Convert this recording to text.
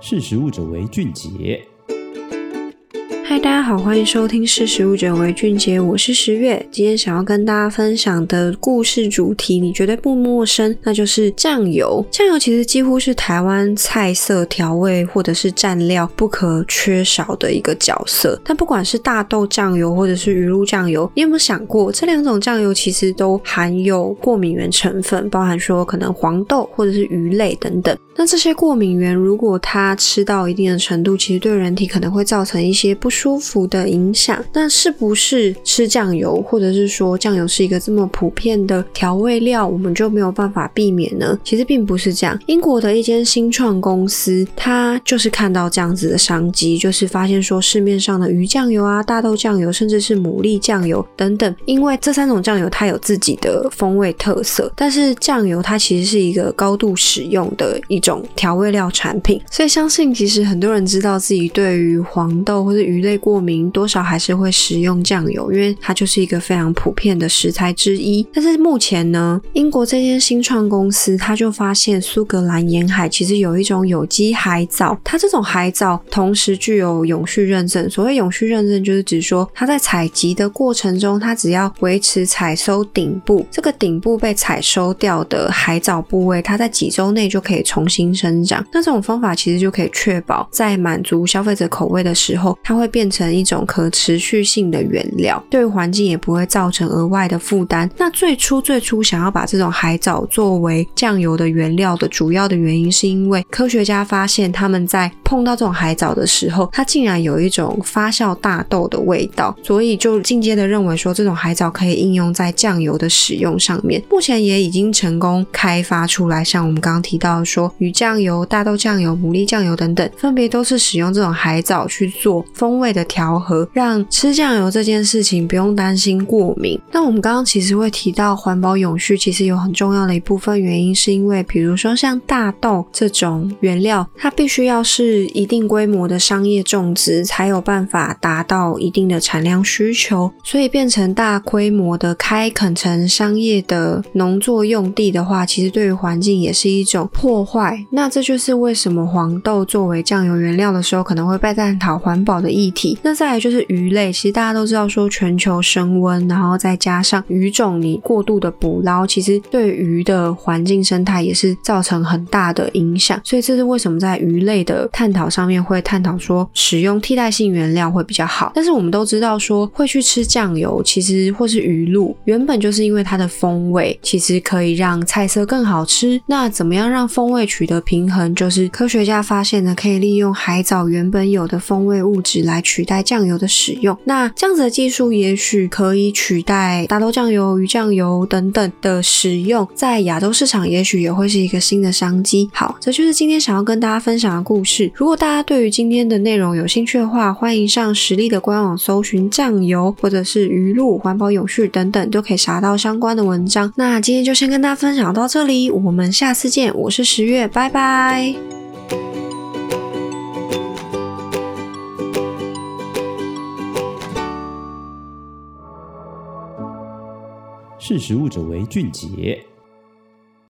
识时务者为俊杰。大家好，欢迎收听《识食物者为俊杰》，我是十月。今天想要跟大家分享的故事主题，你绝对不陌生，那就是酱油。酱油其实几乎是台湾菜色调味或者是蘸料不可缺少的一个角色。但不管是大豆酱油或者是鱼露酱油，你有没有想过，这两种酱油其实都含有过敏原成分，包含说可能黄豆或者是鱼类等等。那这些过敏原如果它吃到一定的程度，其实对人体可能会造成一些不舒舒服的影响，那是不是吃酱油，或者是说酱油是一个这么普遍的调味料，我们就没有办法避免呢？其实并不是这样。英国的一间新创公司，它就是看到这样子的商机，就是发现说市面上的鱼酱油啊、大豆酱油，甚至是牡蛎酱油等等，因为这三种酱油它有自己的风味特色，但是酱油它其实是一个高度使用的一种调味料产品，所以相信其实很多人知道自己对于黄豆或者鱼类过敏。多少还是会食用酱油，因为它就是一个非常普遍的食材之一。但是目前呢，英国这间新创公司，它就发现苏格兰沿海其实有一种有机海藻，它这种海藻同时具有永续认证。所谓永续认证，就是指说它在采集的过程中，它只要维持采收顶部，这个顶部被采收掉的海藻部位，它在几周内就可以重新生长。那这种方法其实就可以确保在满足消费者口味的时候，它会变成。一种可持续性的原料，对环境也不会造成额外的负担。那最初最初想要把这种海藻作为酱油的原料的主要的原因，是因为科学家发现他们在碰到这种海藻的时候，它竟然有一种发酵大豆的味道，所以就进阶的认为说这种海藻可以应用在酱油的使用上面。目前也已经成功开发出来，像我们刚刚提到的说鱼酱油、大豆酱油、牡蛎酱油等等，分别都是使用这种海藻去做风味的的。调和，让吃酱油这件事情不用担心过敏。那我们刚刚其实会提到环保永续，其实有很重要的一部分原因，是因为比如说像大豆这种原料，它必须要是一定规模的商业种植，才有办法达到一定的产量需求。所以变成大规模的开垦成商业的农作用地的话，其实对于环境也是一种破坏。那这就是为什么黄豆作为酱油原料的时候，可能会被探讨环保的议题。那再来就是鱼类，其实大家都知道说全球升温，然后再加上鱼种你过度的捕捞，其实对鱼的环境生态也是造成很大的影响。所以这是为什么在鱼类的探讨上面会探讨说使用替代性原料会比较好。但是我们都知道说会去吃酱油，其实或是鱼露，原本就是因为它的风味其实可以让菜色更好吃。那怎么样让风味取得平衡？就是科学家发现呢，可以利用海藻原本有的风味物质来取取代。酱油的使用，那这样子的技术也许可以取代大豆酱油、鱼酱油等等的使用，在亚洲市场也许也会是一个新的商机。好，这就是今天想要跟大家分享的故事。如果大家对于今天的内容有兴趣的话，欢迎上实力的官网搜寻酱油或者是鱼露、环保永续等等，都可以查到相关的文章。那今天就先跟大家分享到这里，我们下次见。我是十月，拜拜。识时务者为俊杰。